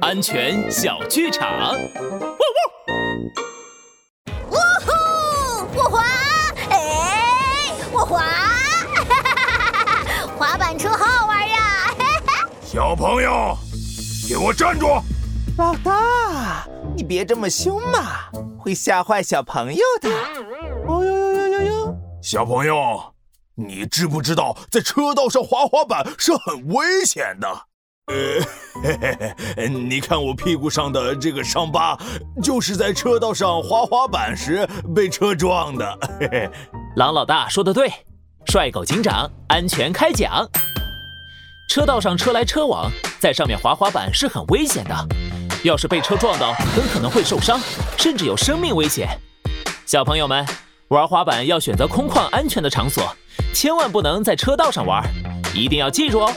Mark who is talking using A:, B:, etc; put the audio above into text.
A: 安全小剧场。
B: 呜呼！我滑，哎，我滑，滑板车好好玩呀！
C: 小朋友，给我站住！
D: 老大，你别这么凶嘛，会吓坏小朋友的。哦呦呦呦呦呦！
C: 小朋友，你知不知道在车道上滑滑板是很危险的？呃，嘿嘿嘿，你看我屁股上的这个伤疤，就是在车道上滑滑板时被车撞的。嘿嘿，
A: 狼老大说的对，帅狗警长安全开讲。车道上车来车往，在上面滑滑板是很危险的，要是被车撞到，很可能会受伤，甚至有生命危险。小朋友们，玩滑板要选择空旷安全的场所，千万不能在车道上玩，一定要记住哦。